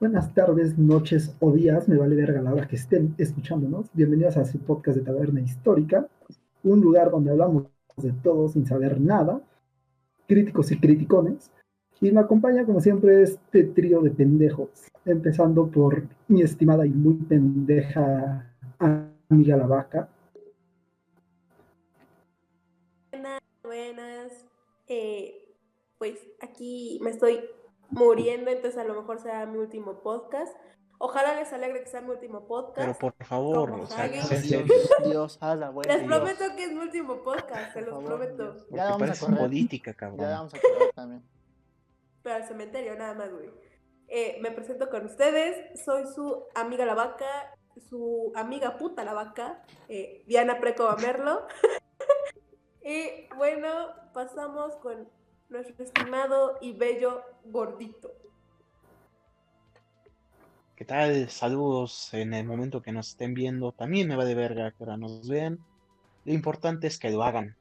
Buenas tardes, noches o días, me vale verga la hora que estén escuchándonos. Bienvenidos a su podcast de Taberna Histórica, un lugar donde hablamos de todo sin saber nada, críticos y criticones. Y me acompaña, como siempre, este trío de pendejos, empezando por mi estimada y muy pendeja amiga la vaca. Buenas, buenas. Eh, pues aquí me estoy muriendo, entonces a lo mejor será mi último podcast. Ojalá les alegre que sea mi último podcast. Pero por favor, o sea, Dios. Dios, haz la buena. Les Dios. prometo que es mi último podcast, se los favor, prometo. Dios. Ya vamos a correr. política, Ya cabrón. vamos a correr también. Pero al cementerio, nada más, güey. Eh, me presento con ustedes, soy su amiga la vaca, su amiga puta la vaca, eh, Diana Preco Merlo. y bueno, pasamos con nuestro estimado y bello gordito. ¿Qué tal? Saludos en el momento que nos estén viendo. También me va de verga que ahora nos vean. Lo importante es que lo hagan.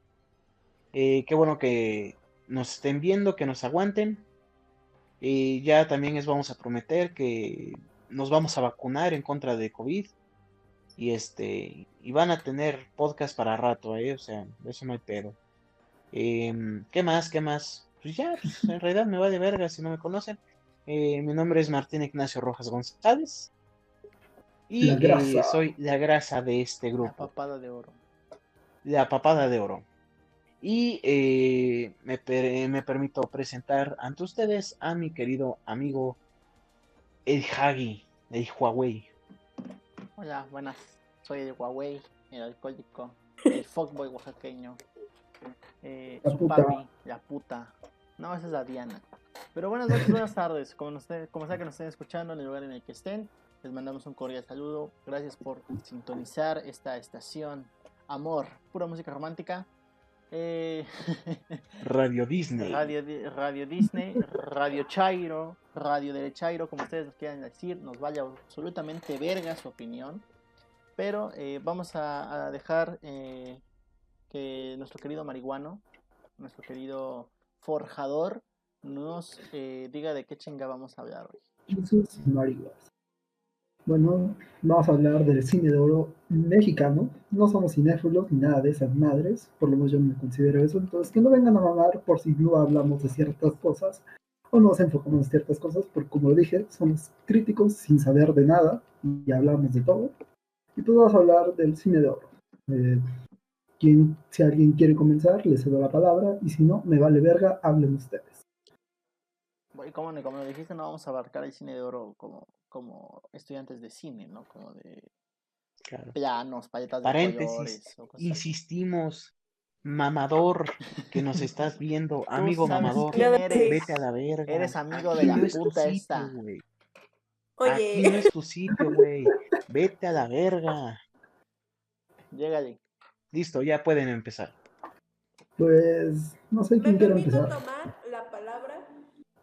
Eh, qué bueno que nos estén viendo, que nos aguanten. Y ya también les vamos a prometer que nos vamos a vacunar en contra de COVID. Y este, y van a tener podcast para rato, ¿eh? O sea, de eso no hay pedo. Em, ¿qué más? ¿Qué más? Pues ya, pues, en realidad me va de verga si no me conocen. Eh, mi nombre es Martín Ignacio Rojas González. Y La eh, soy la grasa de este La grupo, papada de oro. la papada de oro. Y eh, me, per- me permito presentar ante ustedes a mi querido amigo el Hagi, el Huawei. Hola, buenas. Soy el Huawei, el alcohólico, el fuckboy oaxaqueño, eh, La su puta. papi, la puta. No, esa es la Diana. Pero buenas noches, buenas tardes. Como, nos como sea que nos estén escuchando en el lugar en el que estén, les mandamos un cordial saludo. Gracias por sintonizar esta estación. Amor, pura música romántica. Eh, Radio Disney. Radio, Di- Radio Disney, Radio Chairo, Radio del Chairo, como ustedes nos quieran decir, nos vaya absolutamente verga su opinión. Pero eh, vamos a, a dejar eh, que nuestro querido marihuano, nuestro querido forjador, nos eh, diga de qué chinga vamos a hablar hoy. Jesús Marihuas. Bueno, vamos a hablar del cine de oro mexicano. No somos cinéfilos ni nada de esas madres, por lo menos yo no me considero eso. Entonces, que no vengan a mamar por si no hablamos de ciertas cosas o no nos enfocamos en ciertas cosas, porque como dije, somos críticos sin saber de nada y hablamos de todo. Y pues vamos a hablar del cine de oro. Eh, quien, si alguien quiere comenzar, le cedo la palabra y si no, me vale verga, hablen ustedes. Y como, como lo dijiste, no vamos a abarcar el cine de oro como, como estudiantes de cine, ¿no? Como de Claro. planos, paletas de Paréntesis, colores. o cosas así. Insistimos, mamador, que nos estás viendo, amigo mamador, quién eres. vete a la verga. Eres amigo Aquí de la no es puta sitio, esta. güey. Aquí no Oye, es tu sitio, güey. Vete a la verga. Llégale. Listo, ya pueden empezar. Pues no sé me quién quiere permito empezar. tomar la palabra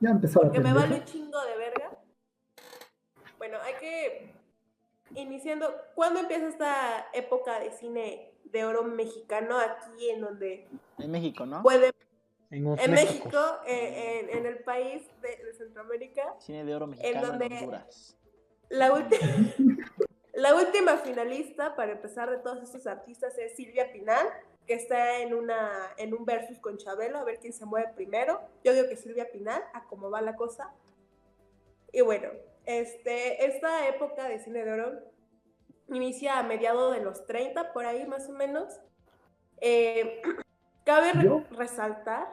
Ya empezó porque me vale un chingo de verga. Bueno, hay que iniciando. ¿Cuándo empieza esta época de cine de oro mexicano aquí en donde En México, ¿no? puede En. México, eh, en, en el país de, de Centroamérica, Cine de oro mexicano en, donde- Honduras. la última la última finalista para empezar de todos estos artistas es Silvia Pinal, que está en una en un versus con Chabelo, a ver quién se mueve primero. Yo digo que Silvia Pinal, a cómo va la cosa. Y bueno, este esta época de cine de oro inicia a mediados de los 30 por ahí más o menos. Eh, cabe re- resaltar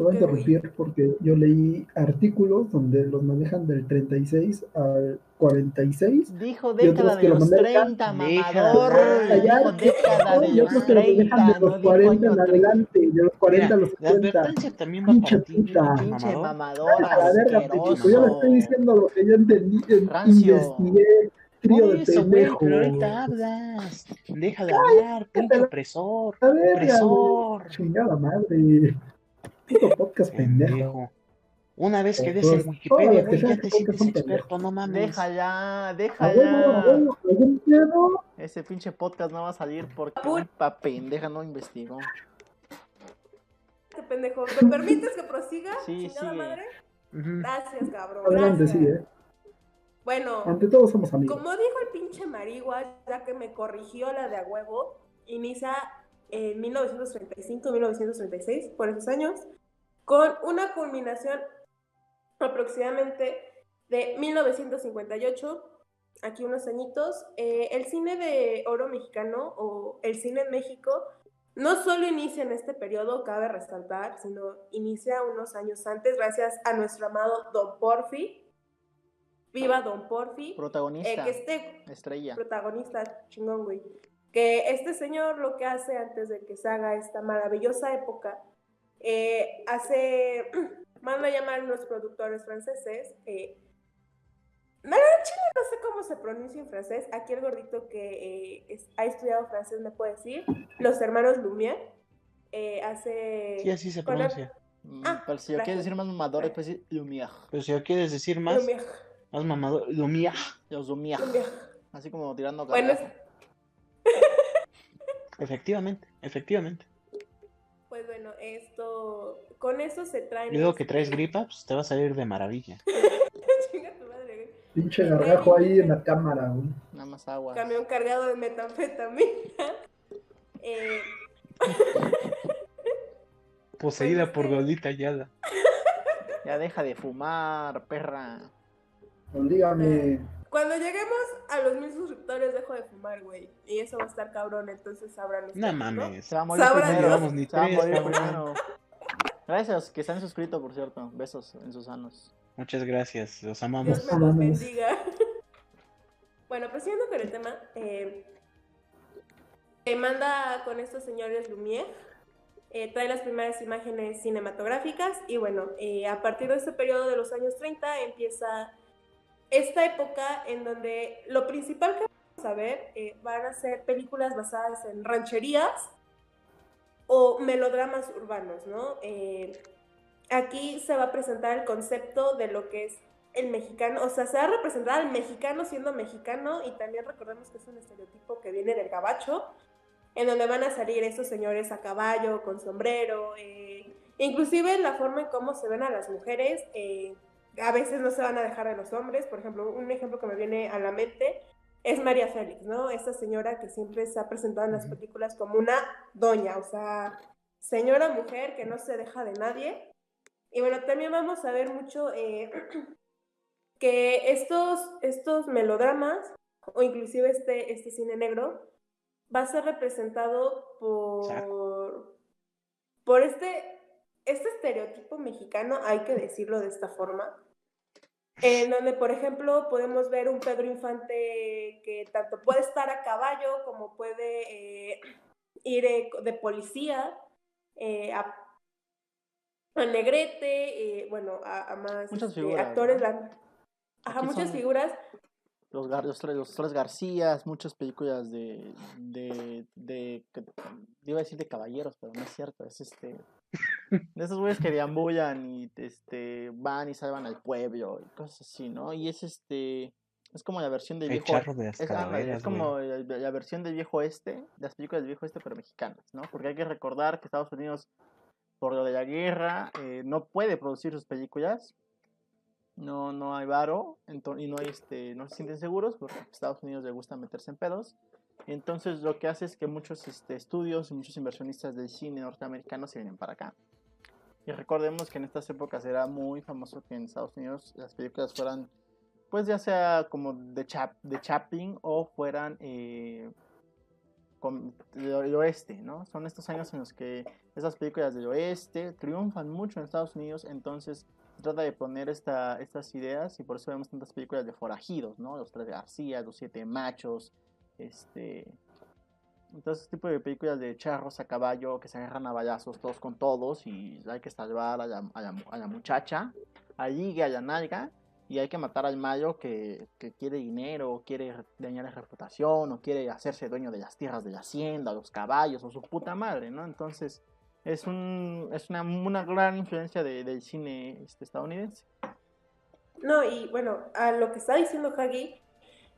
Te voy a interrumpir porque yo leí artículos donde los manejan del 36 al 46. Dijo Y otros década que de lo los manejan- 30, Deja mamador. Dijo década de los otros que lo 30, manejan de los dijo 40 año en 30. adelante, de los 40 a los la 50. advertencia también va Pinche puta. pinche mamador. A la verga, asqueroso. Pichico, yo le estoy diciendo lo que yo entendí, investigué, trío de pendejos. pero ahorita hablas. Deja de hablar, pinche opresor. A ver, Opresor. chingada madre. Puto podcast pendejo. Pendejo. Una vez que des en Wikipedia, los que güey, ya te sientes experto, no mames. Deja ya, deja ya. Ese pinche podcast no va a salir porque pa pendeja no investigó. este pendejo. ¿Me permites que prosiga? Sí, sigue. madre. Gracias, cabrón. Adelante, gracias. sí, eh. Bueno, ante todo somos amigos. Como dijo el pinche Marigua, ya que me corrigió la de a huevo, inicia en 1935-1936, por esos años, con una culminación aproximadamente de 1958, aquí unos añitos. Eh, el cine de oro mexicano o el cine en México no solo inicia en este periodo, cabe resaltar, sino inicia unos años antes, gracias a nuestro amado Don Porfi. Viva Don Porfi. Protagonista. Eh, que este estrella. Protagonista chingón, güey. Que este señor lo que hace antes de que se haga esta maravillosa época, eh, hace, manda a llamar a unos productores franceses. Eh, no, chile no sé cómo se pronuncia en francés. Aquí el gordito que eh, ha estudiado francés me puede decir. Los hermanos Lumière. Eh, hace. Sí, así se pronuncia. Mm, ah, pero si yo quieres decir más mamador, después decir Lumière. Pero si yo quieres decir más. Lumière. Más mamador. Lumière. Los Lumière. Así como tirando Bueno, Efectivamente, efectivamente. Pues bueno, esto. Con eso se trae. Luego que traes gripa, pues te va a salir de maravilla. Chinga tu madre, güey. Pinche gargajo ahí en la cámara, güey. Nada más agua. Camión cargado de metanfetamina. eh. Poseída por Gordita Yada. Ya deja de fumar, perra. Dígame. Cuando lleguemos a los mil suscriptores dejo de fumar, güey. Y eso va a estar cabrón, entonces sabrán ustedes, No mames. Se va a morir Sabrá primero. Dios. Llevamos ni Se va a tres, morir cabrón. primero. Gracias a los que se han suscrito, por cierto. Besos en sus anos. Muchas gracias, los Dios amamos. me los bendiga. bueno, prosiguiendo con el tema, eh, eh, manda con estos señores Lumière, eh, trae las primeras imágenes cinematográficas y bueno, eh, a partir de este periodo de los años 30 empieza esta época en donde lo principal que vamos a ver eh, van a ser películas basadas en rancherías o melodramas urbanos, ¿no? Eh, aquí se va a presentar el concepto de lo que es el mexicano, o sea, se va a representar al mexicano siendo mexicano y también recordemos que es un estereotipo que viene del gabacho, en donde van a salir esos señores a caballo, con sombrero, eh, inclusive la forma en cómo se ven a las mujeres, eh, a veces no se van a dejar de los hombres, por ejemplo, un ejemplo que me viene a la mente es María Félix, ¿no? Esta señora que siempre se ha presentado en las películas como una doña, o sea, señora mujer que no se deja de nadie. Y bueno, también vamos a ver mucho eh, que estos, estos melodramas, o inclusive este, este cine negro, va a ser representado por, por este, este estereotipo mexicano, hay que decirlo de esta forma, en donde, por ejemplo, podemos ver un Pedro Infante que tanto puede estar a caballo como puede eh, ir eh, de policía eh, a, a Negrete, bueno, a, a más Muchas figuras, actores. ¿no? ajá, muchas figuras. Los, Gar- los, tres, los tres Garcías, muchas películas de, de, de, iba a decir de caballeros, pero no es cierto, es este, de esos güeyes que deambulan y este, van y salvan al pueblo y cosas así, ¿no? Y es este, es como la versión del El viejo, de es, es como la, la versión del viejo este, de las películas del viejo este, pero mexicanas, ¿no? Porque hay que recordar que Estados Unidos, por lo de la guerra, eh, no puede producir sus películas, no, no hay varo y no hay este, no se sienten seguros porque a Estados Unidos le gusta meterse en pedos. Entonces lo que hace es que muchos este, estudios y muchos inversionistas del cine norteamericano se vienen para acá. Y recordemos que en estas épocas era muy famoso que en Estados Unidos las películas fueran, pues ya sea como de, Chap de Chaplin o fueran eh, del oeste, ¿no? Son estos años en los que esas películas del oeste triunfan mucho en Estados Unidos, entonces se trata de poner esta, estas ideas y por eso vemos tantas películas de forajidos, ¿no? Los tres García, los siete machos, este... Entonces, este tipo de películas de charros a caballo que se agarran a balazos todos con todos y hay que salvar a la, a la, a la muchacha, a ligue, a la nalga y hay que matar al que, que quiere dinero, quiere dañar la reputación o quiere hacerse dueño de las tierras de la hacienda, los caballos o su puta madre, ¿no? Entonces, es, un, es una, una gran influencia de- del cine este, estadounidense. No, y bueno, a lo que está diciendo Hagi,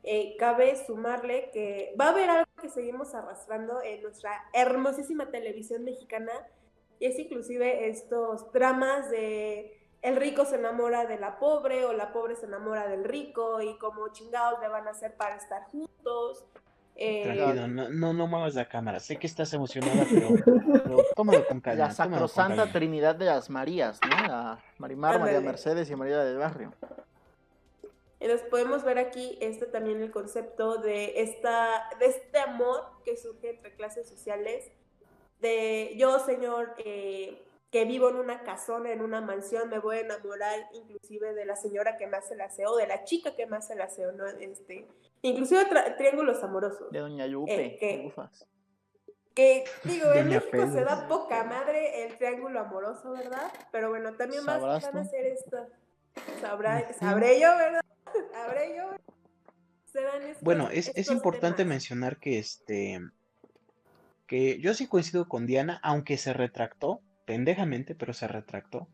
eh, cabe sumarle que va a haber algo que seguimos arrastrando en nuestra hermosísima televisión mexicana, y es inclusive estos dramas de el rico se enamora de la pobre o la pobre se enamora del rico y como chingados le van a hacer para estar juntos. Eh, Tranquilo, no, no, no muevas la cámara. Sé que estás emocionada, pero, pero tómalo con calma. La sacrosanta trinidad de las Marías, ¿no? La Marimar, María Mercedes y María del Barrio. Nos podemos ver aquí este también el concepto de, esta, de este amor que surge entre clases sociales. De yo, señor, eh, que vivo en una casona, en una mansión, me voy a enamorar inclusive de la señora que me hace el aseo, de la chica que me hace el aseo, ¿no? Este, inclusive triángulos amorosos. De Doña Yupe, eh, que, que, digo, en México se da poca madre el triángulo amoroso, ¿verdad? Pero bueno, también van a hacer esto. sabré yo, ¿verdad? Yo. bueno, es, es importante mencionar que este que yo sí coincido con Diana, aunque se retractó, pendejamente, pero se retractó.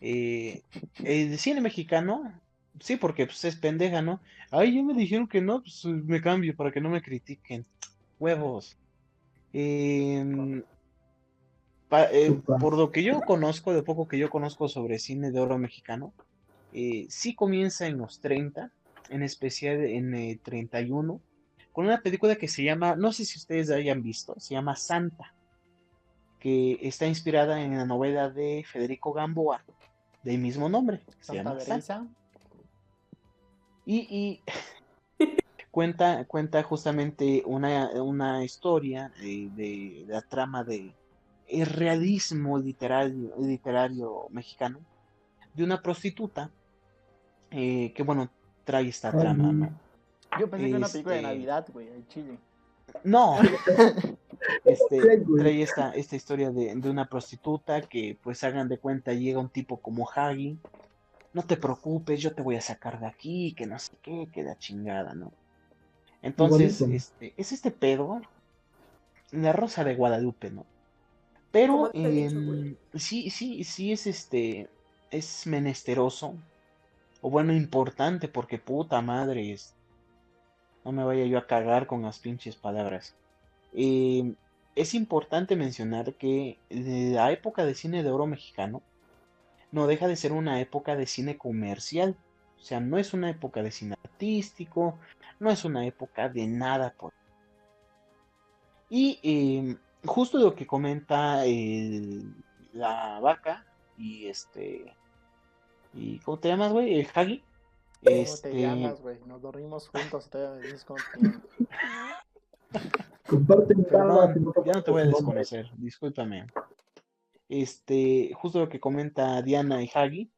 Eh, el cine mexicano, sí, porque pues, es pendeja, ¿no? Ay, ya me dijeron que no, pues me cambio para que no me critiquen. Huevos. Em, eh, por lo que yo conozco, de poco que yo conozco sobre cine de oro mexicano, eh, sí comienza en los 30, en especial en 31, con una película que se llama, no sé si ustedes la hayan visto, se llama Santa que está inspirada en la novela de Federico Gamboa, del mismo nombre. Se llama Y, cuenta, cuenta justamente una, historia de, la trama de el realismo literario, literario mexicano de una prostituta eh, que bueno trae esta trama, Yo pensé que era una película de este Navidad, güey, en Chile. No, este, trae esta, esta historia de, una prostituta que pues hagan de cuenta llega un tipo como Hagi, no te preocupes, yo te voy a sacar de aquí, que no sé qué, que da chingada, ¿no? Entonces, este, es este pedo, la rosa de Guadalupe, ¿no? Pero em, sí, sí, sí es este, es menesteroso, o bueno, importante, porque puta madre, es, no me vaya yo a cagar con las pinches palabras. Eh, es importante mencionar que la época de cine de oro mexicano no deja de ser una época de cine comercial. O sea, no es una época de cine artístico, no es una época de nada por. Y eh, justo lo que comenta la vaca y este. ¿Y cómo te llamas, güey? El Hagi. ¿Cómo este... te llamas, güey? Nos dormimos juntos, te dices cómo Comparte ya no te voy a desconocer, discúlpame. Este, justo lo que comenta Diana y Hagi,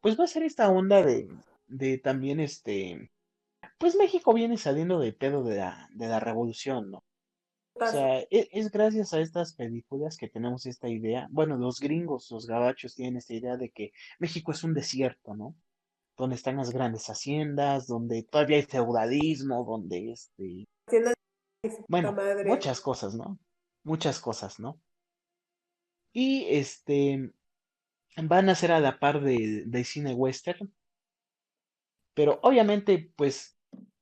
pues va a ser esta onda de, de también este, pues México viene saliendo de pedo de la, de la revolución, ¿no? O sea, es, es, gracias a estas películas que tenemos esta idea. Bueno, los gringos, los gabachos tienen esta idea de que México es un desierto, ¿no? donde están las grandes haciendas, donde todavía hay feudalismo, donde este... Bueno, muchas cosas, ¿no? Muchas cosas, ¿no? Y este van a ser a la par de, de cine western, pero obviamente, pues,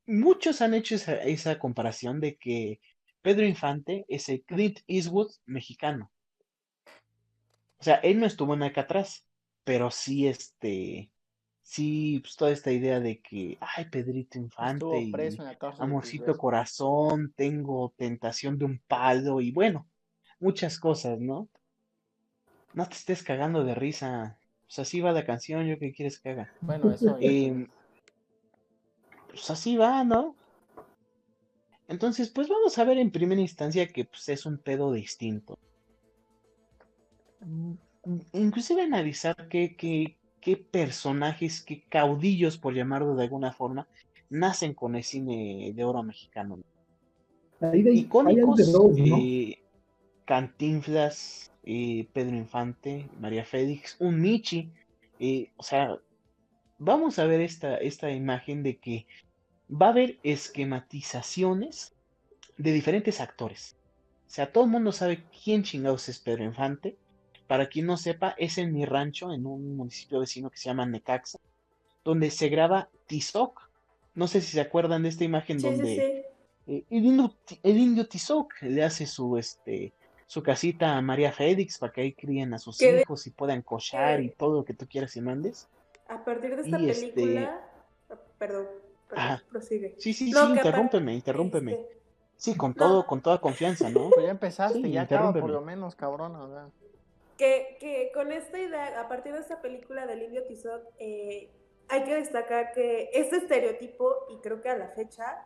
muchos han hecho esa, esa comparación de que Pedro Infante es el Clint Eastwood mexicano. O sea, él no estuvo en atrás, pero sí, este, sí, pues toda esta idea de que, ay, Pedrito Infante, y amorcito corazón, tengo tentación de un palo y bueno, muchas cosas, ¿no? No te estés cagando de risa. Pues así va la canción, yo qué quieres que haga. Bueno, eso. Eh, pues así va, ¿no? Entonces, pues vamos a ver en primera instancia que pues, es un pedo distinto. Mm, inclusive analizar qué, qué, qué personajes, qué caudillos, por llamarlo de alguna forma, nacen con el cine de oro mexicano. Icónicos, eh, Cantinflas, eh, Pedro Infante, María Félix, un Michi, eh, o sea, vamos a ver esta, esta imagen de que va a haber esquematizaciones de diferentes actores. O sea, todo el mundo sabe quién chingados es Pedro Infante, para quien no sepa, es en mi rancho, en un municipio vecino que se llama Necaxa, donde se graba Tizoc. No sé si se acuerdan de esta imagen donde sí, eh, el, indio, Tizoc le hace su, este, su casita a María Félix para que ahí críen a sus hijos y puedan cochar y todo lo que tú quieras y mandes. A partir de esta este película, perdón, prosigue. Sí, sí, sí, interrúmpeme, interrúmpeme. Este, sí, con todo, con toda confianza, ¿no? Pues ya empezaste, ya acaba por lo menos, cabrón, Que, que con esta idea, a partir de esta película del Indio Tizoc, eh, hay que destacar que este estereotipo, y creo que a la fecha,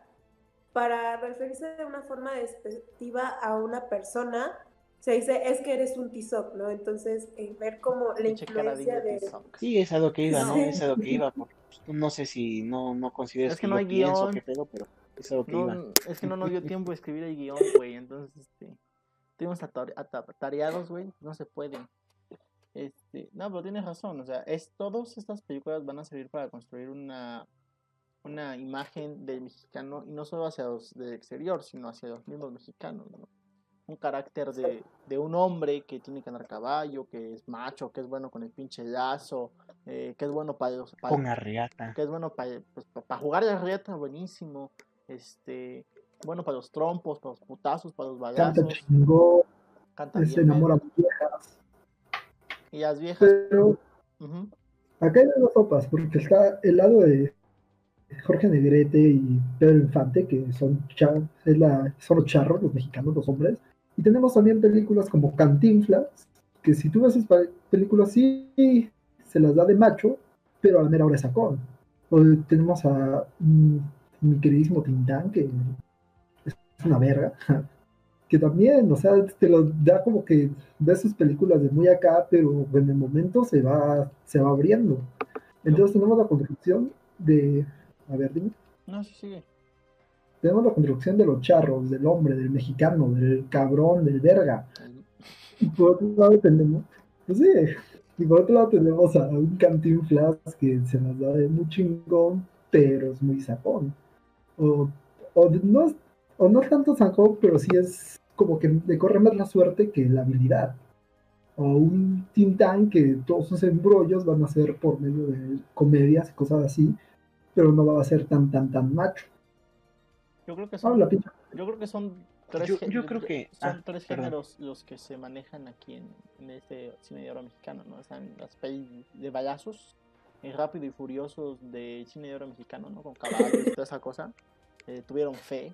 para referirse de una forma despectiva a una persona, se dice, es que eres un tizoc, ¿no? Entonces, ver cómo la influencia de... Sí, es a lo que iba, ¿no? Es a lo que iba. Pues, no sé si no, no consideras es que, no hay guion. pero iba. Es que no nos dio tiempo de escribir el guion, güey. Entonces, este, estuvimos atareados, güey. No se puede. Este, no, pero tienes razón. O sea, es, todas estas películas van a servir para construir una una imagen del mexicano, y no solo hacia los del exterior, sino hacia los mismos mexicanos, Un carácter de, de, un hombre que tiene que andar caballo, que es macho, que es bueno con el pinche lazo, eh, que es bueno para los... con arriata. Que es bueno para, pues, jugar de arriata, buenísimo. Este, bueno para los trompos, para los putazos, para los balazos. Canta chingón. Canta se enamora viejas. Y las viejas... Pero... Acá hay dos sopas, porque está el lado de Jorge Negrete y Pedro Infante, que son, es la, son los charros, los mexicanos, los hombres. Y tenemos también películas como Cantinflas, que si tú ves esas películas, sí se las da de macho, pero a la mera hora es sacón. O tenemos a mm, mi queridísimo Tintán, que es una verga, que también, o sea, te lo da como que ves sus películas de muy acá, pero en el momento se va, se va abriendo. Entonces tenemos la construcción de a ver, dime. No, sí, sigue. Tenemos la construcción de los charros, del hombre, del mexicano, del cabrón, del verga. Y por otro lado tenemos, pues sí, y por otro lado tenemos a un cantinflas que se nos da de muy chingón, pero es muy sacón. O, o, no, o no tanto sacón, pero sí es como que le corre más la suerte que la habilidad. O un Tintán que todos sus embrollos van a ser por medio de comedias y cosas así pero no va a ser tan, tan, tan macho. Yo creo que son, yo creo que son tres, yo, creo que, son ah, tres géneros los que se manejan aquí en, este cine de oro mexicano, ¿no? Están las pelis de balazos, el rápido y furiosos de cine de oro mexicano, ¿no? Con caballos y toda esa cosa. Eh, tuvieron fe.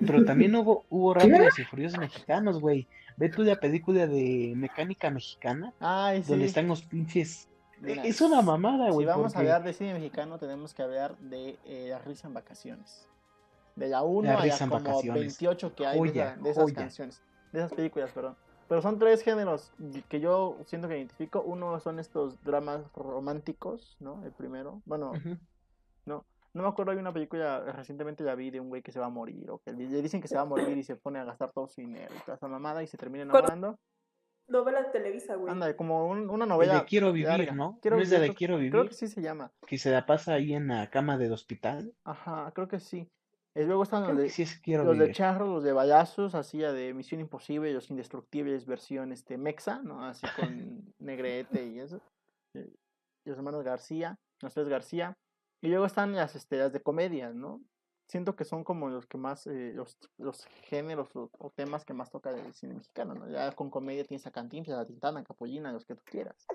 Pero también hubo, hubo rápidos y furiosos mexicanos, güey. Ve tú la película de mecánica mexicana. Ay, Donde están los pinches es una mamada, güey. Si vamos a hablar de cine mexicano, tenemos que hablar de eh, La Risa en Vacaciones. De la 1 a la como 28 que hay de, esas canciones. De esas películas, perdón. Pero son tres géneros que yo siento que identifico. Uno son estos dramas románticos, ¿no? El primero. Bueno, no. No me acuerdo, hay una película, recientemente la vi de un güey que se va a morir, o que le dicen que se va a morir y se pone a gastar todo su dinero y toda esa mamada y se termina enamorando novela de Televisa, güey. Anda, como una novela. De Quiero Vivir, ¿no? Quiero ¿No es de, Quiero Vivir? Creo que sí se llama. Que se la pasa ahí en la cama del hospital. Ajá, creo que sí. Y luego están los de, sí los de Charro, los de Ballazos, así de Misión Imposible, los Indestructibles, versión este Mexa, ¿no? Así con Negrete y eso. Y los hermanos García, los tres García. Y luego están las, este, las de comedia, ¿no? siento que son como los que más, eh, los, los, géneros o, temas que más toca el cine mexicano, ¿no? Ya con comedia tienes a Cantinflas, a Tintana, a Capollina, los que tú quieras,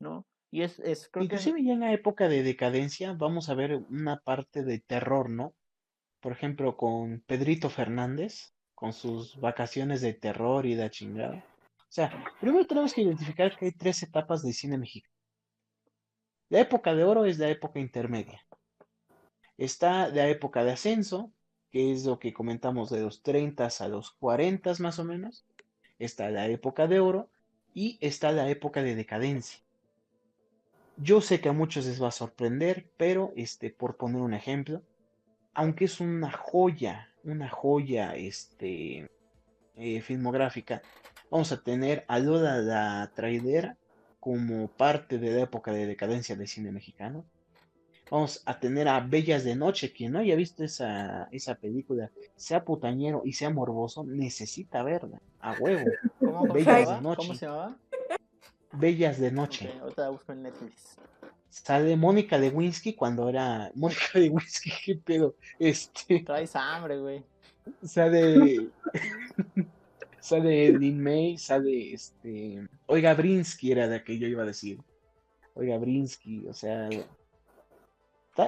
¿no? Y es, es creo Inclusive ya en la época de decadencia vamos a ver una parte de terror, ¿no? Por ejemplo, con Pedrito Fernández, con sus vacaciones de terror y de chingada. O sea, primero tenemos que identificar que hay tres etapas de cine mexicano. La época de oro es la época intermedia. Está la época de ascenso, que es lo que comentamos de los 30 a los 40 más o menos. Está la época de oro y está la época de decadencia. Yo sé que a muchos les va a sorprender, pero este, por poner un ejemplo, aunque es una joya, una joya este, eh, filmográfica, vamos a tener a Lola la Traidera como parte de la época de decadencia del cine mexicano. Vamos a tener a Bellas de Noche. Quien no haya visto esa, esa película, sea putañero y sea morboso, necesita verla. A huevo. ¿Cómo, Bellas de Noche. ¿Cómo se llama? Bellas de Noche. ahorita la busco en Netflix. Sale Mónica de Winsky cuando era. Mónica de Winsky, qué pedo. Este. Traes hambre, güey. Sale. sale Lin May, sale este. Oiga, Brinsky era de que yo iba a decir. Oiga, Brinsky, o sea.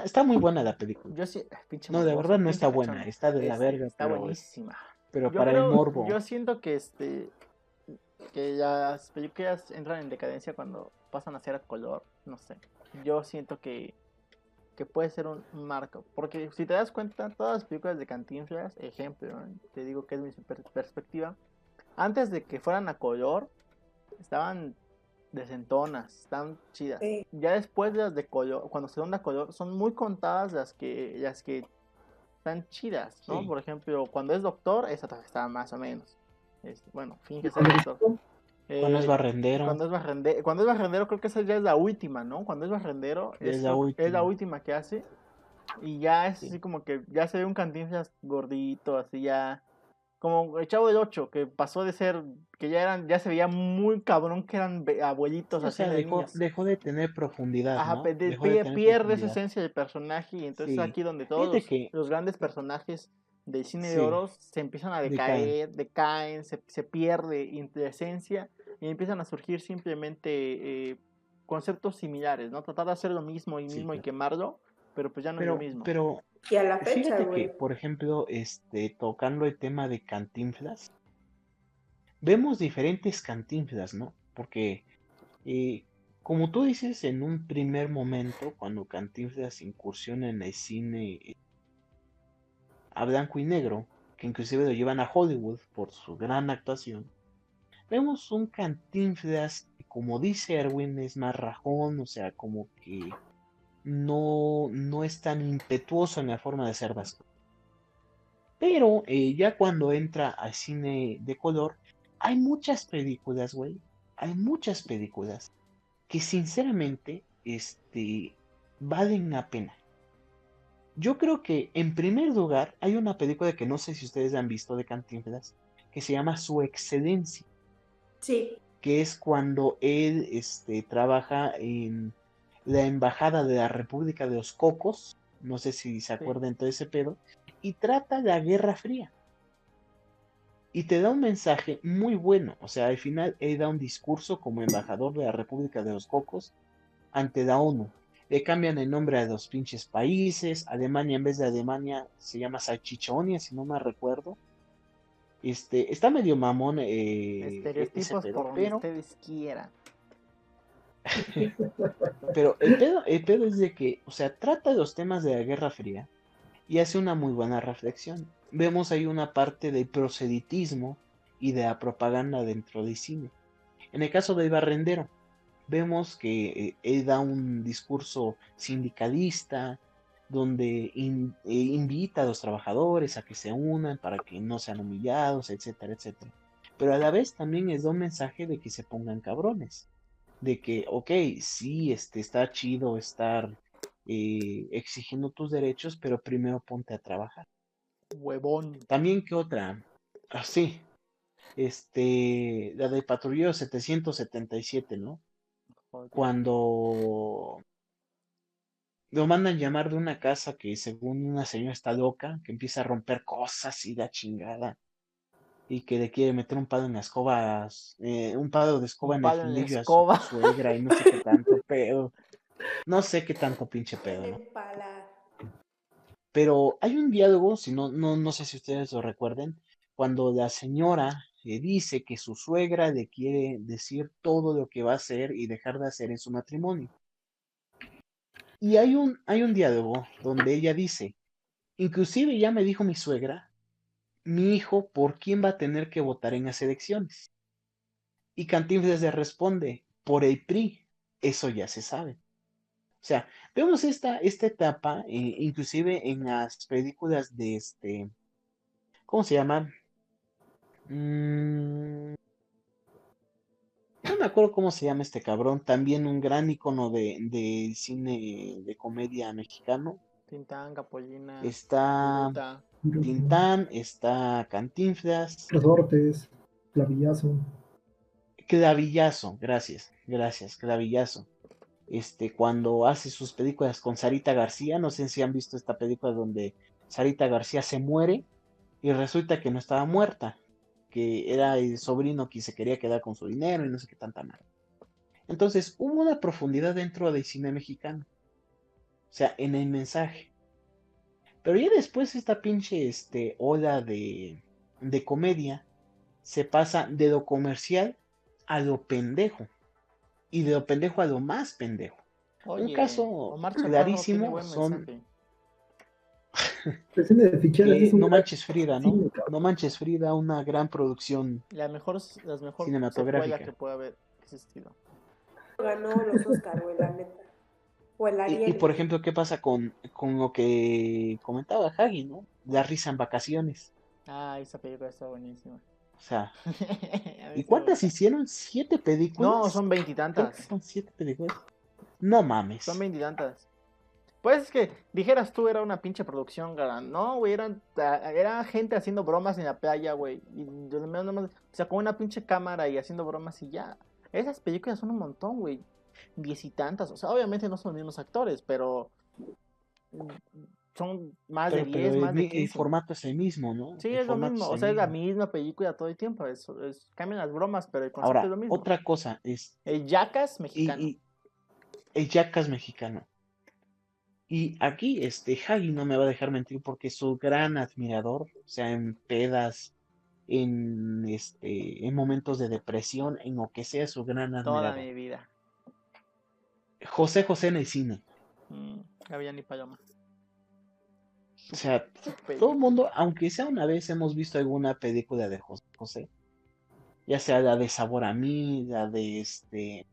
Está, muy buena la película. Yo sí, no, de verdad no está buena, está de la verga. Está buenísima. Pero para el morbo. Yo siento que este. Que las películas entran en decadencia cuando pasan a ser a color, no sé. Yo siento que que puede ser un marco. Porque si te das cuenta, todas las películas de Cantinflas, ejemplo, te digo que es mi perspectiva, antes de que fueran a color, estaban decentonas, están chidas. Ya después de las de color, cuando se a color, son muy contadas las que, las que están chidas, ¿no? Por ejemplo, cuando es doctor, esa está más o menos. bueno, finge ser doctor. Cuando es eh, barrendero. Cuando es barrendero, cuando es barrendero creo que esa ya es la última, ¿no? Cuando es barrendero es, la, última. que hace. Y ya es así como que ya se ve un cantinflas gordito, así ya. Como el chavo del 8, que pasó de ser, que ya eran, ya se veía muy cabrón que eran abuelitos así. dejó, dejó, de tener profundidad. Ajá, pierde esa esencia del personaje y entonces aquí donde todos los grandes personajes del cine de oro se empiezan a decaer, decaen, se, se, pierde la esencia y empiezan a surgir simplemente eh, conceptos similares, ¿no? Tratar de hacer lo mismo y mismo y quemarlo, pero pues ya no es lo mismo. Pero y a la fecha, fíjate que, por ejemplo, este, tocando el tema de cantinflas, vemos diferentes cantinflas, ¿no? Porque, eh, como tú dices, en un primer momento, cuando Cantinflas incursiona en el cine a blanco y negro, que inclusive lo llevan a Hollywood por su gran actuación, vemos un Cantinflas que, como dice Erwin, es más rajón, o sea, como que no, no es tan impetuoso en la forma de ser vasco. Pero eh, ya cuando entra al cine de color, hay muchas películas, güey. Hay muchas películas que sinceramente este, valen la pena. Yo creo que en primer lugar hay una película que no sé si ustedes han visto de Cantinflas que se llama Su Excelencia. Sí. Que es cuando él este, trabaja en la embajada de la República de los Cocos. No sé si se acuerdan de todo ese pedo. Y trata de la Guerra Fría. Y te da un mensaje muy bueno. O sea, al final él da un discurso como embajador de la República de los Cocos ante la ONU le cambian el nombre a los pinches países. Alemania en vez de Alemania se llama Salchichonia, si no me recuerdo. Este, está medio mamón. Eh, Estereotipos por pero... ustedes quieran. pero el pedo, el pedo es de que, o sea, trata de los temas de la Guerra Fría y hace una muy buena reflexión. Vemos ahí una parte del proselitismo y de la propaganda dentro del cine. En el caso del barrendero, vemos que eh, él da un discurso sindicalista donde eh, invita a los trabajadores a que se unan para que no sean humillados, etcétera, etcétera. Pero a la vez también es un mensaje de que se pongan cabrones, de que, ok, sí, este, está chido estar eh, exigiendo tus derechos, pero primero ponte a trabajar. Huevón. También que otra, así, ah, este, la de patrullero 777, ¿no? cuando lo mandan llamar de una casa que según una señora está loca, que empieza a romper cosas y da chingada. Y que le quiere meter un palo en la escoba, eh, un palo de escoba en el fundillo a su suegra y no sé qué tanto pedo. No sé qué tanto pinche pedo. Pero hay un diálogo, si no, no, no sé si ustedes lo recuerden, cuando la señora le dice que su suegra le quiere decir todo lo que va a hacer y dejar de hacer en su matrimonio. Y hay un, hay un diálogo donde ella dice, inclusive ya me dijo mi suegra, mi hijo, ¿por quién va a tener que votar en las elecciones? Y Cantinflas le responde, por el PRI, eso ya se sabe. O sea, vemos esta, esta etapa, eh, inclusive en las películas de este, ¿cómo se llama? Mm, no me acuerdo cómo se llama este cabrón. También un gran icono de, cine de comedia mexicano. Tintán, Capolina. Está Tintán, está Cantinflas. Resortes, Clavillazo. Clavillazo, gracias, gracias, Clavillazo. Este, cuando hace sus películas con Sarita García, no sé si han visto esta película donde Sarita García se muere y resulta que no estaba muerta, que era el sobrino que se quería quedar con su dinero y no sé qué tanta mal. Entonces, hubo una profundidad dentro del cine mexicano. O sea, en el mensaje. Pero ya después esta pinche este, ola de, de comedia se pasa de lo comercial a lo pendejo. Y de lo pendejo a lo más pendejo. Un caso clarísimo son... no manches Frida, ¿no? No manches Frida, una gran producción la mejor, las mejor cinematográfica que puede haber existido. Ganó los Oscar, la neta. Y, por ejemplo, ¿qué pasa con, con lo que comentaba Hagi, ¿no? La risa en vacaciones. Ah, esa película está buenísima. O sea, ¿y cuántas hicieron? ¿Siete películas? No, son veintitantas. Son siete películas. No mames. Son veintitantas. Pues es que dijeras tú, era una pinche producción, No, güey, eran, era gente haciendo bromas en la playa, güey. Y o sea, con una pinche cámara y haciendo bromas y ya. Esas películas son un montón, güey diez y tantas. O sea, obviamente no son los mismos actores, pero son más de diez, más de 15. El formato es el mismo, ¿no? Sí, es lo mismo. o sea, es la misma película todo el tiempo. Es, cambian las bromas, pero el concepto Ahora, es lo mismo. Otra cosa es. El Yacas mexicano. el Yacas mexicano. Y aquí, este, Hagi no me va a dejar mentir porque es su gran admirador, o sea, en pedas, en este, en momentos de depresión, en lo que sea, su gran admirador. Toda mi vida. José José en el cine. Mm, ni Paloma. O sea, todo el mundo, aunque sea una vez, hemos visto alguna película de José José. Ya sea la de Sabor a mí, la de este.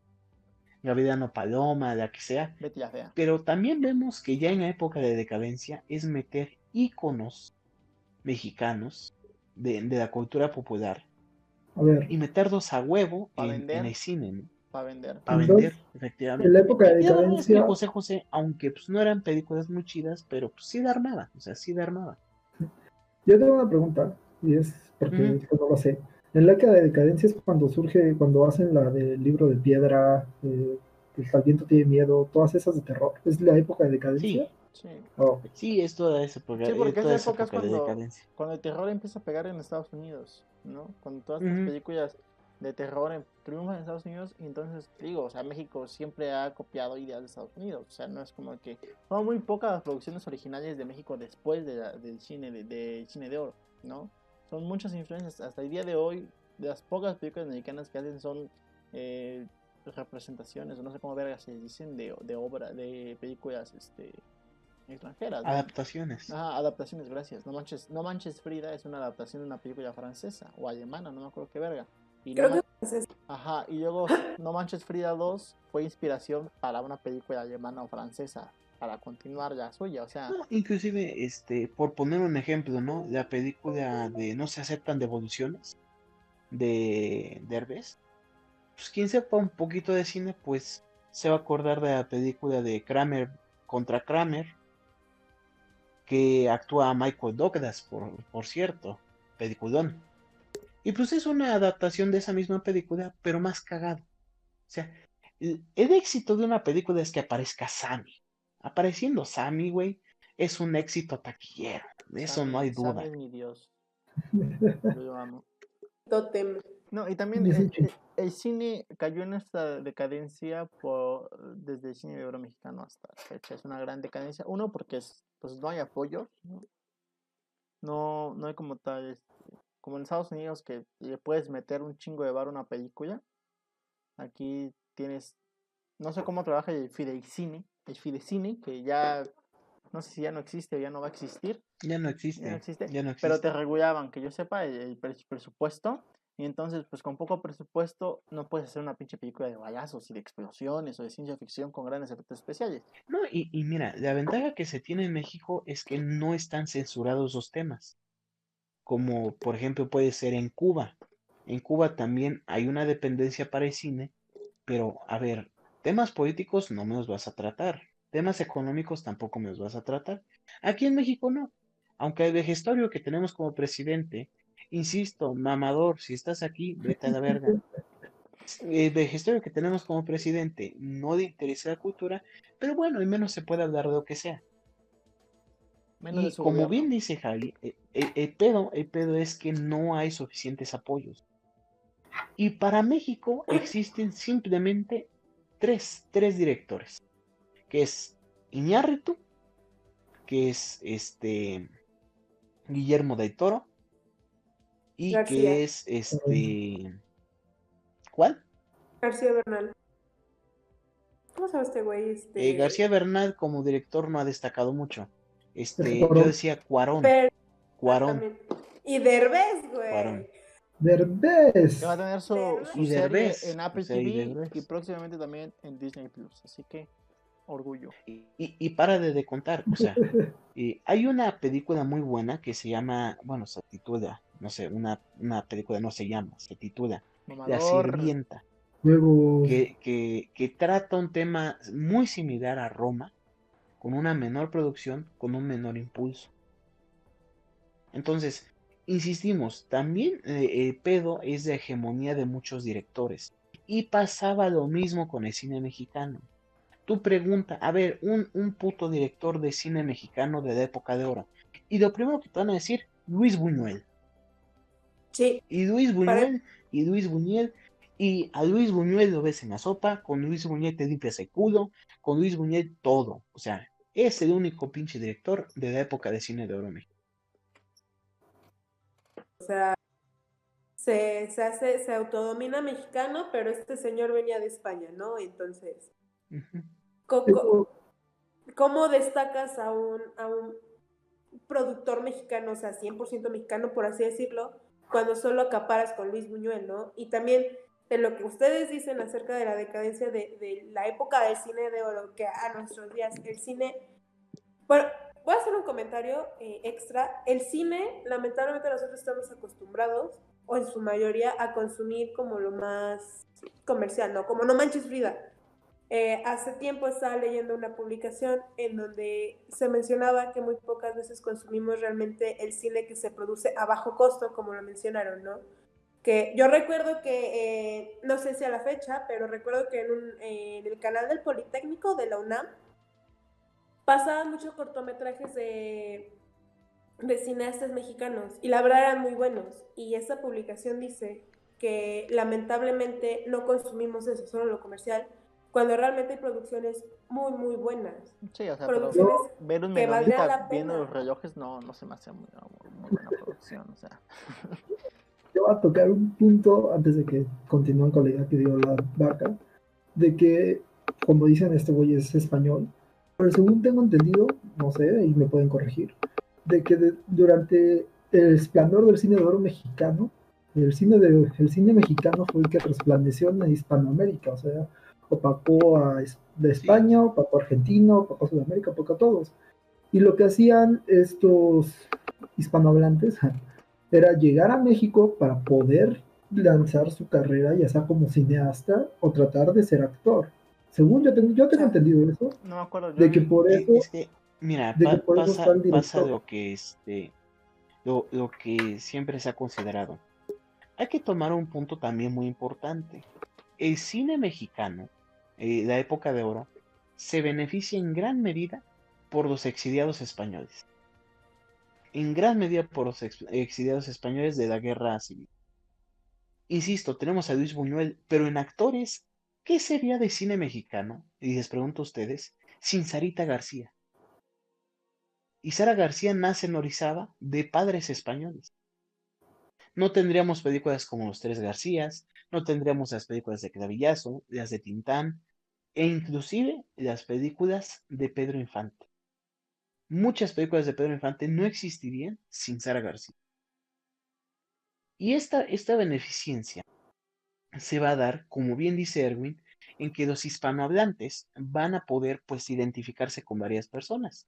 No Paloma, la que sea. Pero también vemos que ya en la época de decadencia es meter íconos mexicanos de, la cultura popular y meterlos a huevo en, el cine para vender. Para vender, efectivamente. En la época de decadencia. José José, aunque pues no eran películas muy chidas, pero pues sí de armada, o sea, sí de armada. Yo tengo una pregunta, y es porque no lo sé. En la época de decadencia es cuando surge, cuando hacen la del libro de piedra, eh, el viento tiene miedo, todas esas de terror. ¿Es la época de decadencia? Sí. Sí, es toda esa época, sí, porque toda esa época, cuando, de decadencia. Cuando el terror empieza a pegar en Estados Unidos, ¿no? Cuando todas las películas de terror en, triunfa en Estados Unidos y entonces digo, o sea, México siempre ha copiado ideas de Estados Unidos, o sea, no es como que son muy pocas las producciones originales de México después de del cine de, cine de oro, ¿no? Son muchas influencias hasta el día de hoy, de las pocas películas mexicanas que hacen son eh, representaciones, o no sé cómo verga se dicen de, de obra, de películas este extranjeras. Adaptaciones. Ah, adaptaciones, gracias. No manches, no manches Frida es una adaptación de una película francesa o alemana, no me acuerdo qué verga. Y Ajá, y luego No Manches Frida 2 fue inspiración para una película alemana o francesa para continuar la suya, o sea... inclusive, este, por poner un ejemplo, ¿no? La película de No se aceptan devoluciones de Derbez. Pues quien sepa un poquito de cine, pues se va a acordar de la película de Kramer contra Kramer, que actúa Michael Douglas, por, por cierto, peliculón. Y pues es una adaptación de esa misma película, pero más cagado. O sea, el, éxito de una película es que aparezca Sammy. Apareciendo Sammy, güey, es un éxito taquillero. De eso no hay duda. Sammy mi Dios. Lo amo. Totem. No, y también el, cine cayó en esta decadencia por, desde el cine de oro mexicano hasta fecha. Es una gran decadencia. Uno, porque es, pues no hay apoyo. No, no hay como tal este, como en Estados Unidos que le puedes meter un chingo de bar a una película. Aquí tienes, no sé cómo trabaja el Fideicine, el Fidecine, que ya, no sé si ya no existe o ya no va a existir. Ya no existe. Ya no existe. Pero te regulaban, que yo sepa, el, presupuesto. Y entonces, pues con poco presupuesto no puedes hacer una pinche película de balazos y de explosiones o de ciencia ficción con grandes efectos especiales. No, y, y mira, la ventaja que se tiene en México es que no están censurados los temas como por ejemplo puede ser en Cuba. En Cuba también hay una dependencia para el cine, pero a ver, temas políticos no me los vas a tratar, temas económicos tampoco me los vas a tratar. Aquí en México no, aunque el vejestorio que tenemos como presidente, insisto, mamador, si estás aquí, vete a la verga. El vejestorio que tenemos como presidente no le interesa la cultura, pero bueno, al menos se puede hablar de lo que sea. y como bien dice Javi, el, e, el, pedo, el pedo es que no hay suficientes apoyos. Y para México existen simplemente tres, tres directores, que es Iñárritu, que es este Guillermo del Toro, y que es este... ¿Cuál? García Bernal. ¿Cómo sabe este güey? Este... Eh, García Bernal como director no ha destacado mucho. Este, yo decía Cuarón. Cuarón. Y Derbez, güey. Derbez. va a tener su, serie en Apple TV y próximamente también en Disney Plus. Así que orgullo. Y, y, para de, contar, o sea, hay una película muy buena que se llama, bueno, se titula, no sé, una, una película no se llama, se titula La Sirvienta. Que, que, que trata un tema muy similar a Roma, con una menor producción, con un menor impulso. Entonces, insistimos, también el eh, eh, pedo es de hegemonía de muchos directores. Y pasaba lo mismo con el cine mexicano. Tú pregunta, a ver, un, un puto director de cine mexicano de la época de oro. Y lo primero que te van a decir, Luis Buñuel. Sí. Y Luis Buñuel, y Luis Buñuel, y a Luis Buñuel lo ves en la sopa, con Luis Buñuel te limpias el culo, con Luis Buñuel todo. O sea, es el único pinche director de la época de cine de oro México. O sea, se, se, hace, se autodomina mexicano, pero este señor venía de España, ¿no? Entonces, ¿cómo, destacas a un, a un productor mexicano, o sea, 100% mexicano, por así decirlo, cuando solo acaparas con Luis Buñuel, ¿no? Y también de lo que ustedes dicen acerca de la decadencia de, la época del cine de oro, que a nuestros días el cine... Bueno, voy a hacer un comentario eh, extra. El cine, lamentablemente nosotros estamos acostumbrados, o en su mayoría, a consumir como lo más comercial, ¿no? Como No Manches Frida. Eh, hace tiempo estaba leyendo una publicación en donde se mencionaba que muy pocas veces consumimos realmente el cine que se produce a bajo costo, como lo mencionaron, ¿no? que yo recuerdo que, eh, no sé si a la fecha, pero recuerdo que en, el canal del Politécnico de la UNAM pasaban muchos cortometrajes de, de cineastas mexicanos y la verdad eran muy buenos. Y esta publicación dice que lamentablemente no consumimos eso, solo lo comercial, cuando realmente hay producciones muy, muy buenas. Sí, o sea, producciones ver un menudita viendo los relojes no, no se me hace muy, muy buena producción, o sea. yo voy a tocar un punto antes de que continúen con la idea que dio la vaca, de que, como dicen, este güey es español, pero según tengo entendido, no sé, y me pueden corregir, de que durante el esplendor del cine de oro mexicano, el cine, de, el cine mexicano fue el que resplandeció en Hispanoamérica, o sea, opacó a de España, opacó a Argentina, opacó a Sudamérica, opacó a todos. Y lo que hacían estos hispanohablantes era llegar a México para poder lanzar su carrera, ya sea como cineasta o tratar de ser actor. Según yo tengo, yo tengo entendido eso. No me acuerdo. De que por eso. mira, pasa, lo que este, lo, lo que siempre se ha considerado. Hay que tomar un punto también muy importante. El cine mexicano, eh, la época de oro, se beneficia en gran medida por los exiliados españoles en gran medida por los exiliados españoles de la guerra civil. Insisto, tenemos a Luis Buñuel, pero en actores, ¿qué sería de cine mexicano? Y les pregunto a ustedes, sin Sarita García. Y Sara García nace en Orizaba de padres españoles. No tendríamos películas como Los Tres Garcías, no tendríamos las películas de Clavillazo, las de Tintán, e inclusive las películas de Pedro Infante muchas películas de Pedro Infante no existirían sin Sara García. Y esta, esta beneficencia se va a dar, como bien dice Erwin, en que los hispanohablantes van a poder pues identificarse con varias personas.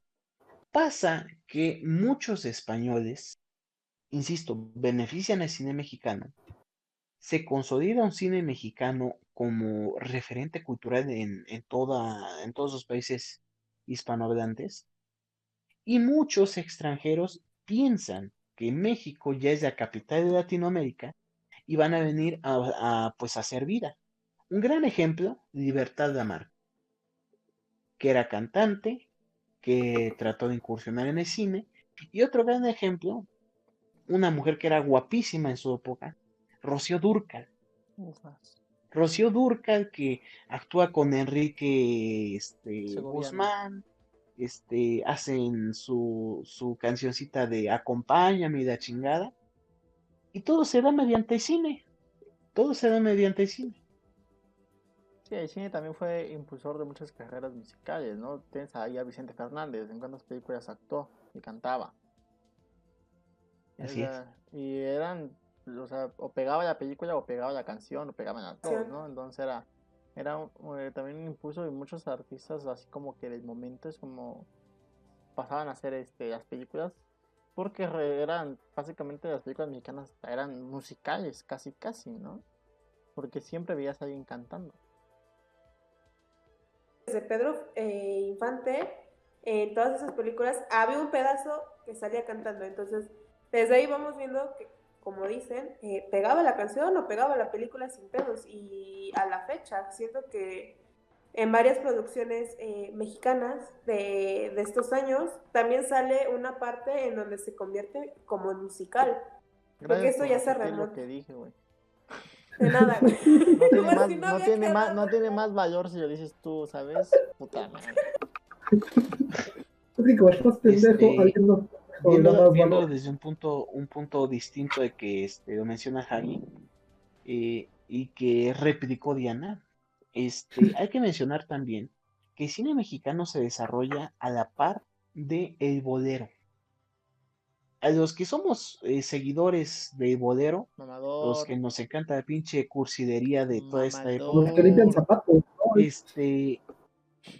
Pasa que muchos españoles, insisto, benefician al cine mexicano, se consolida un cine mexicano como referente cultural en, en, todos los países hispanohablantes, y muchos extranjeros piensan que México ya es la capital de Latinoamérica y van a venir a, pues a hacer vida. Un gran ejemplo, Libertad de Amar, que era cantante, que trató de incursionar en el cine. Y otro gran ejemplo, una mujer que era guapísima en su época, Rocío Durcal. Rocío Durcal, que actúa con Enrique este, Guzmán, este, hacen su, su cancioncita de Acompáñame y la chingada. Y todo se da mediante el cine. Todo se da mediante el cine. Sí, el cine también fue impulsor de muchas carreras musicales, ¿no? Tienes ahí a Vicente Fernández, en cuántas películas actuó y cantaba. Así es. Y eran, o sea, o pegaba la película o pegaba la canción, o pegaban a todos, ¿no? Entonces era, era eh, también un impulso de muchos artistas, así como que del momento es como pasaban a hacer este, las películas, porque eran, básicamente las películas mexicanas eran musicales, casi casi, ¿no? Porque siempre veías a alguien cantando de Pedro eh, Infante, en todas esas películas, había un pedazo que salía cantando. Entonces, desde ahí vamos viendo que, como dicen, eh, pegaba la canción o pegaba la película sin pedos. Y a la fecha, siento que en varias producciones eh, mexicanas de, de, estos años, también sale una parte en donde se convierte como musical. porque esto ya se remonta. que dije, güey. De nada, No tiene, más, no, tiene más, valor si lo dices tú, ¿sabes? Puta madre. Este, viendo, desde un punto, un punto distinto de que este, lo menciona Javi eh, y que replicó Diana, este, hay que mencionar también que el cine mexicano se desarrolla a la par de El Bolero a los que somos eh, seguidores de Bolero, los que nos encanta la pinche cursidería de toda esta época, este,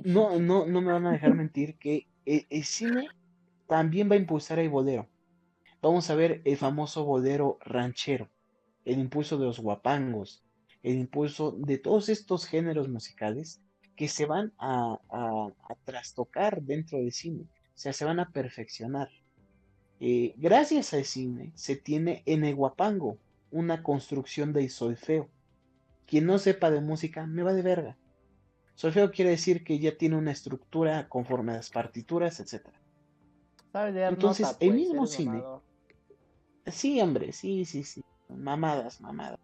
no, no, no me van a dejar mentir que el, el, cine también va a impulsar el bolero. Vamos a ver el famoso bolero ranchero, el impulso de los guapangos, el impulso de todos estos géneros musicales que se van a, a, a trastocar dentro del cine, o sea, se van a perfeccionar. Eh, gracias al cine se tiene en el guapango una construcción de solfeo. Quien no sepa de música, me va de verga. Solfeo quiere decir que ya tiene una estructura conforme a las partituras, etc. Entonces, el pues, mismo cine. Sí, hombre, sí, sí, sí. Mamadas, mamadas.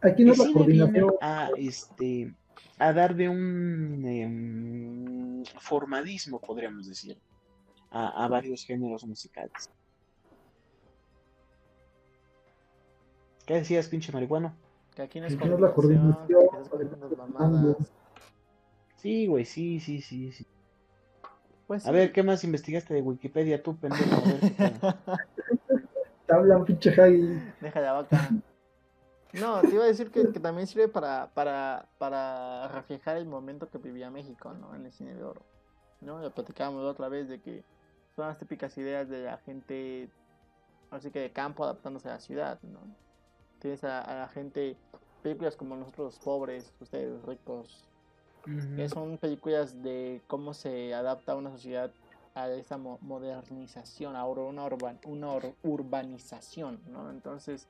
Aquí no el cine viene a, este, a dar de un em, formadismo, podríamos decir a, varios géneros musicales. ¿Qué decías, pinche marihuano? Que aquí no es, la coordinación, Sí, güey, sí, sí, sí, sí. Pues a ver, ¿qué más investigaste de Wikipedia tú, pendejo? Hablan, pinche Jai. Deja la vaca. No, te iba a decir que, también sirve para, para, para reflejar el momento que vivía México, ¿no? En el cine de oro. ¿No? Lo platicábamos otra vez de que son las típicas ideas de la gente, así que de campo adaptándose a la ciudad, ¿no? Tienes a, la gente, películas como nosotros pobres, ustedes ricos, que son películas de cómo se adapta una sociedad a esa modernización, a una, urban, una urbanización, ¿no? Entonces,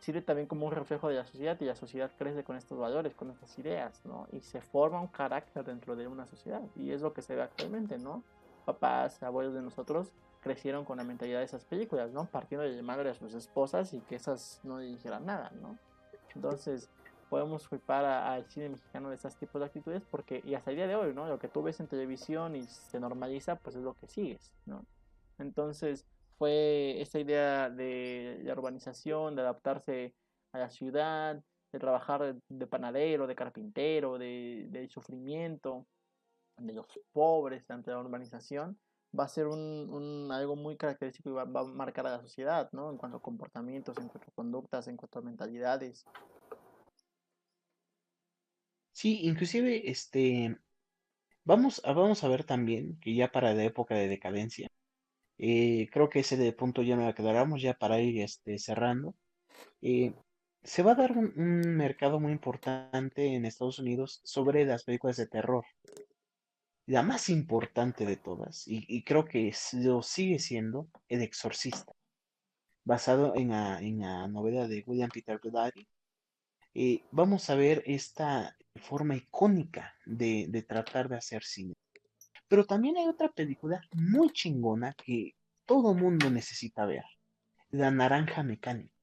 sirve también como un reflejo de la sociedad y la sociedad crece con estos valores, con estas ideas, ¿no? Y se forma un carácter dentro de una sociedad y es lo que se ve actualmente, ¿no? Papás, abuelos de nosotros crecieron con la mentalidad de esas películas, ¿no? Partiendo de llamarle a sus esposas y que esas no dijeran nada, ¿no? Entonces, podemos culpar al cine mexicano de estos tipos de actitudes porque, y hasta el día de hoy, ¿no? Lo que tú ves en televisión y se normaliza, pues es lo que sigues, ¿no? Entonces, fue esta idea de urbanización, de adaptarse a la ciudad, de trabajar de panadero, de carpintero, de sufrimiento, de los pobres ante la urbanización va a ser un, algo muy característico y va, a marcar a la sociedad, ¿no? En cuanto a comportamientos, en cuanto a conductas, en cuanto a mentalidades. Sí, inclusive, este, vamos vamos a ver también que ya para la época de decadencia, eh, creo que ese de punto ya me quedaremos ya para ir este, cerrando. Eh, se va a dar un, un mercado muy importante en Estados Unidos sobre las películas de terror la más importante de todas, y, creo que lo sigue siendo, El Exorcista, basado en la, en la novela de William Peter Blatty. Eh, vamos a ver esta forma icónica de, tratar de hacer cine. Pero también hay otra película muy chingona que todo mundo necesita ver. La naranja mecánica.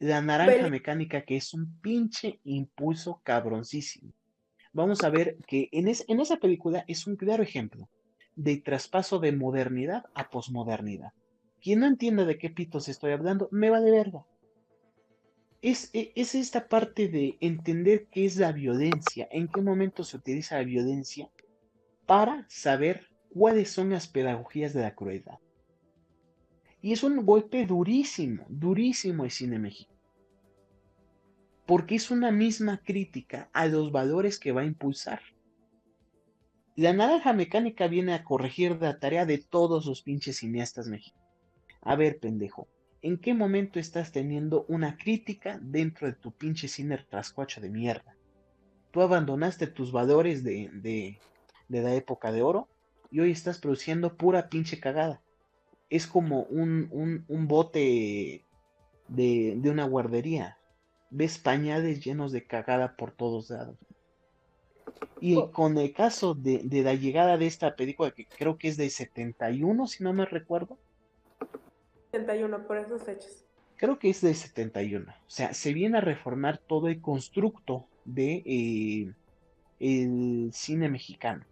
La naranja mecánica que es un pinche impulso cabroncísimo. Vamos a ver que en, esa película es un claro ejemplo de traspaso de modernidad a posmodernidad. Quien no entienda de qué pitos estoy hablando, me va de verga. Es, e, es, esta parte de entender qué es la violencia, en qué momento se utiliza la violencia para saber cuáles son las pedagogías de la crueldad. Y es un golpe durísimo, durísimo el cine México. Porque es una misma crítica a los valores que va a impulsar. La naranja mecánica viene a corregir la tarea de todos los pinches cineastas mexicanos. A ver, pendejo, ¿en qué momento estás teniendo una crítica dentro de tu pinche cine trascuacho de mierda? Tú abandonaste tus valores de, de, la época de oro y hoy estás produciendo pura pinche cagada. Es como un, un, bote de, de, una guardería. Ves pañales llenos de cagada por todos lados. Y oh. con el caso de, de, la llegada de esta película, que creo que es de 71, si no me recuerdo, 71, por esos hechos. Creo que es de 71. O sea, se viene a reformar todo el constructo de eh, el cine mexicano.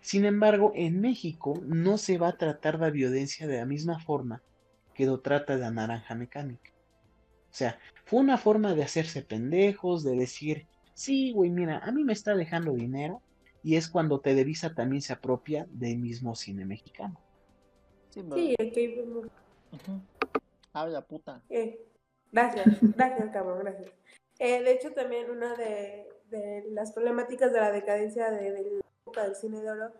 Sin embargo, en México no se va a tratar la violencia de la misma forma que lo trata la naranja mecánica. O sea, fue una forma de hacerse pendejos, de decir, sí, güey, mira, a mí me está dejando dinero, y es cuando Televisa también se apropia del mismo cine mexicano. Sí, sí Habla puta. Eh, gracias, gracias, cabrón, gracias. Eh, de hecho, también una de, las problemáticas de la decadencia de, la época del cine de oro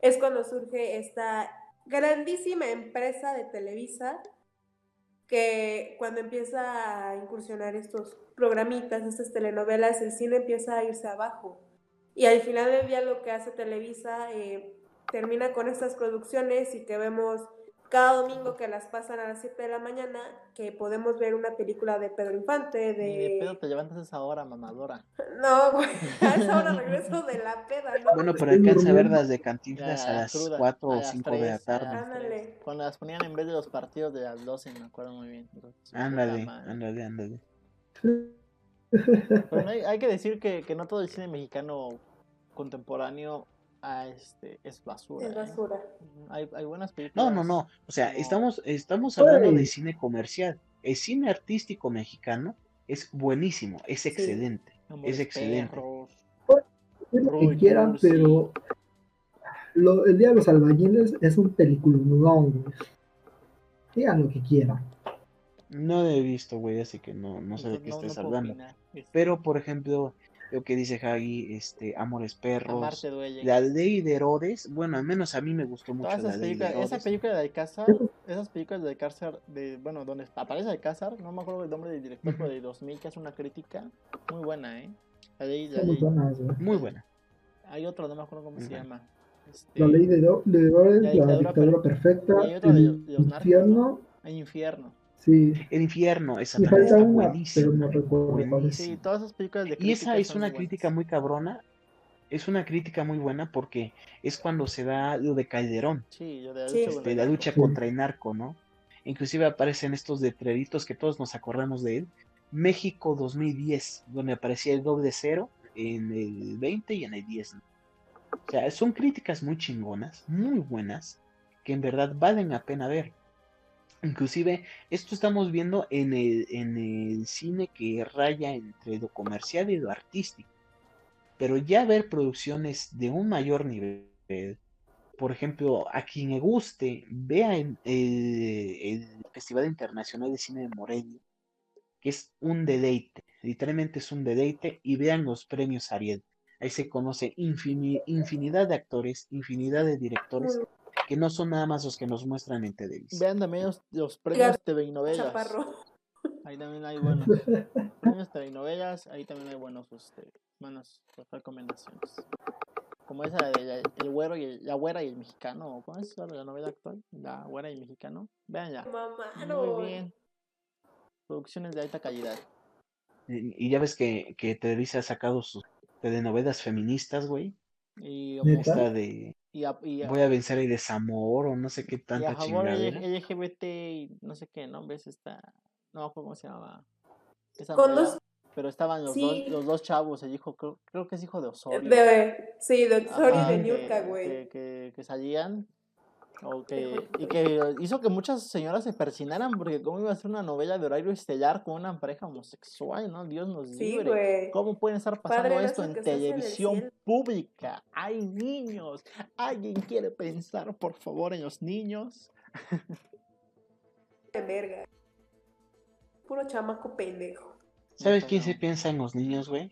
es cuando surge esta grandísima empresa de Televisa que cuando empieza a incursionar estos programitas, estas telenovelas, el cine empieza a irse abajo. Y al final del día lo que hace Televisa eh, termina con estas producciones y que vemos cada domingo que las pasan a las 7 de la mañana, que podemos ver una película de Pedro Infante, de... de pedo te levantas a esa hora, mamadora. No, güey, a esa hora regreso de la peda, ¿no? Bueno, pero alcanza a ver las de Cantinflas a las 4 o 5 de la tarde. Ándale. Cuando las ponían en vez de los partidos de las 12, me acuerdo muy bien. Ándale, ándale, ándale. Pero hay, hay, que decir que, que no todo el cine mexicano contemporáneo este, es basura. Es ¿eh? basura. Hay, hay, buenas películas. No, no, no. O sea, estamos, estamos hablando de cine comercial. El cine artístico mexicano es buenísimo, es excelente. Es excelente. lo que quieran, pero lo, el Día de los Albañiles es un peliculón, Digan lo que quieran. No he visto, güey, así que no, no sé de qué estés hablando. Pero, por ejemplo, lo que dice Hagi, este, Amores Perros, la ley de Herodes, bueno, al menos a mí me gustó mucho la ley de Herodes. Esa película de Alcázar, esas películas de Alcázar, de, bueno, donde aparece Alcázar, no me acuerdo el nombre del director, pero de 2000, que hace una crítica muy buena, ¿eh? La ley, la ley. Muy buena. Hay otro, no me acuerdo cómo se llama. Este, la ley de, Herodes, la, dictadura, perfecta, el infierno. El infierno. Sí. El infierno, esa también está buenísima. Sí, todas esas películas de Y esa es una crítica muy cabrona. Es una crítica muy buena porque es cuando se da lo de Calderón. Sí, de la lucha, de la lucha contra el narco, ¿no? Inclusive aparecen estos letreritos que todos nos acordamos de él. México 2010, donde aparecía el doble cero en el 20 y en el 10. O sea, son críticas muy chingonas, muy buenas, que en verdad valen la pena ver. Inclusive, esto estamos viendo en el, en el cine que raya entre lo comercial y lo artístico. Pero ya ver producciones de un mayor nivel, por ejemplo, a quien le guste, vea el, el, Festival Internacional de Cine de Morelia, que es un deleite, literalmente es un deleite, y vean los premios Ariel. Ahí se conoce infinidad de actores, infinidad de directores que no son nada más los que nos muestran en televisión. Vean también los, premios TV y novelas. Ahí también hay buenos premios TV y novelas, ahí también hay buenos, este, buenas recomendaciones. Como esa de el güero y la güera y el mexicano, ¿cómo es la novela actual? La güera y el mexicano. Vean ya. Muy bien. Producciones de alta calidad. Y, ya ves que, que Televisa ha sacado sus telenovelas feministas, güey. Y, ¿Neta? Esta de y, a- y a- voy a vencer el desamor o no sé qué y a tanta favor. LGBT y no sé qué, ¿no? ¿Ves esta? No me acuerdo cómo se llama. Esa Con dos- Pero estaban los, Sí. dos, los dos chavos, el hijo, creo, creo que es hijo de Osorio. De, sí, de Osorio y de Niurka, güey. Que, que, que salían o que, Híjole. y que hizo que muchas señoras se persinaran porque cómo iba a ser una novela de horario estelar con una pareja homosexual, ¿no? Dios nos Sí, libre. güey. ¿Cómo pueden estar pasando Padre esto en televisión pública? Hay niños. ¿Alguien quiere pensar, por favor, en los niños? De verga. Puro chamaco pendejo. ¿Sabes quién se piensa en los niños, güey?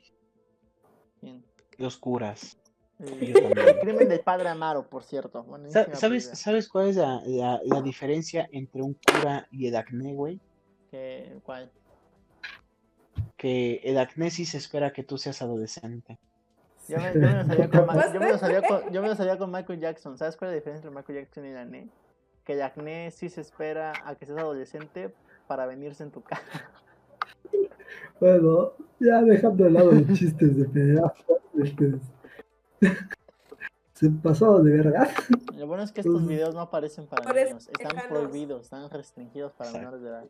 Los curas. Yo también. el crimen del padre Amaro, por cierto. ¿Sabes, película. ¿Sabes cuál es la, la- la diferencia entre un cura y el acné, güey? Que- ¿Cuál? Que el acné sí se espera que tú seas adolescente. Yo me, yo me lo sabía con, Ma- ¿What? yo me lo sabía con- yo me lo sabía con Michael Jackson. ¿Sabes cuál es la diferencia entre Michael Jackson y el acné? Que el acné sí se espera a que seas adolescente para venirse en tu casa. Bueno, ya dejando de lado los chistes de pedazos, este, se pasó de verga. Lo bueno es que estos videos no aparecen para niños. Están prohibidos, están restringidos para menores de edad.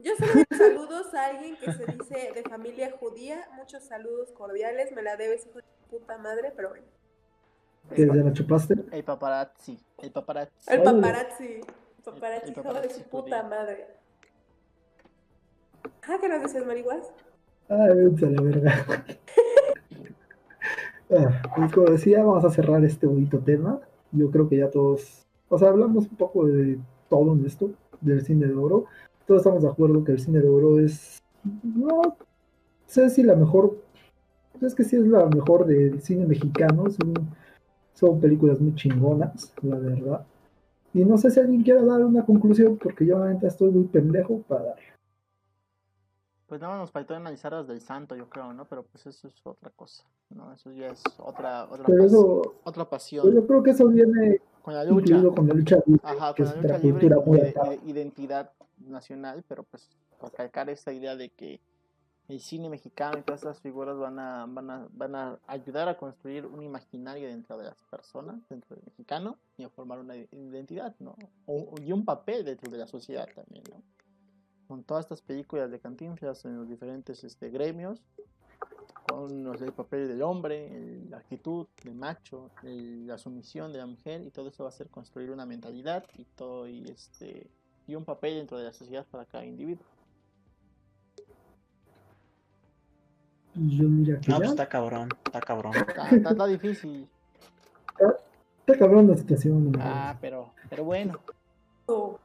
Yo solo saludos a alguien que se dice de familia judía. Muchos saludos cordiales. Me la debes, hijo de puta madre, pero bueno. ¿Que ya la chupaste? El paparazzi. El paparazzi. El paparazzi. Paparazzi, hijo de su puta madre. Ah, ¿qué nos decías, Mariguas? Ay, vete a la verga. Pues como decía, vamos a cerrar este bonito tema. Yo creo que ya todos, o sea, hablamos un poco de todo en esto, del cine de oro. Todos estamos de acuerdo que el cine de oro es, no sé si la mejor, es que sí es la mejor del cine mexicano. Son, películas muy chingonas, la verdad. Y no sé si alguien quiera dar una conclusión, porque yo realmente estoy muy pendejo para dar. Pues nada más nos faltó analizar las del santo, yo creo, ¿no? Pero pues eso es otra cosa, ¿no? Eso ya es otra, otra, Pero pas- eso, otra pues pasión. yo creo que eso viene Con la lucha. con la lucha libre, Ajá, con la lucha libre y y de identidad nacional, pero pues recalcar esta idea de que el cine mexicano y todas estas figuras van a, van a, van a ayudar a construir un imaginario dentro de las personas, dentro del mexicano, y a formar una identidad, ¿no? O- y un papel dentro de la sociedad también, ¿no? Con todas estas películas de Cantinflas en los diferentes este, gremios, con los del papel del hombre, el- la actitud del macho, el- la sumisión de la mujer y todo eso va a ser construir una mentalidad y todo y este y un papel dentro de la sociedad para cada individuo. Yo diría que No, ya. pues está cabrón, está cabrón. Está, está- está difícil. Está cabrón la situación. Ah, pero pero bueno, Oh,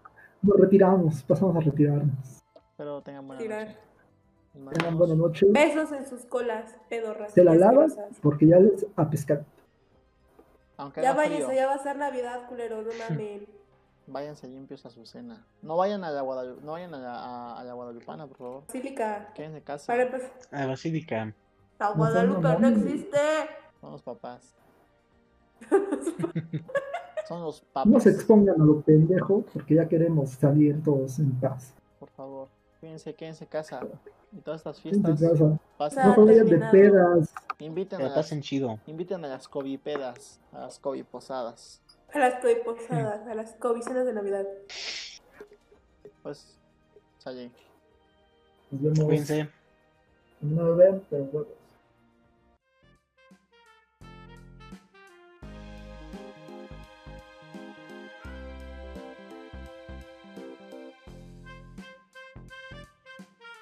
Nos retiramos, pasamos a retirarnos. pero tengan buena tirar. noche. Tengan buena noche. Besos en sus colas, pedorras. Se la lavas porque ya les a pescar. Aunque Ya váyanse, frío, ya va a ser Navidad, culeros, no mamen. váyanse limpios a su cena. No vayan a la Guadalu- no vayan a la, a- a la Guadalupana, por favor. Basílica. Quédense en casa. Para empezar, La basílica. la No Guadalupe no mamones. existe. Son los papás. Son los No papas. se expongan a lo pendejo porque ya queremos salir todos en paz. Por favor, quédense, quédense en casa. Y todas estas fiestas, casa. pasen- No vayan de pedas. inviten, a la las, chido. inviten a las covipedas, a las coviposadas. A las coiposadas, a las cobicenas de Navidad. Pues, sale. Nos vemos. Cuídense. No ven, pero bueno.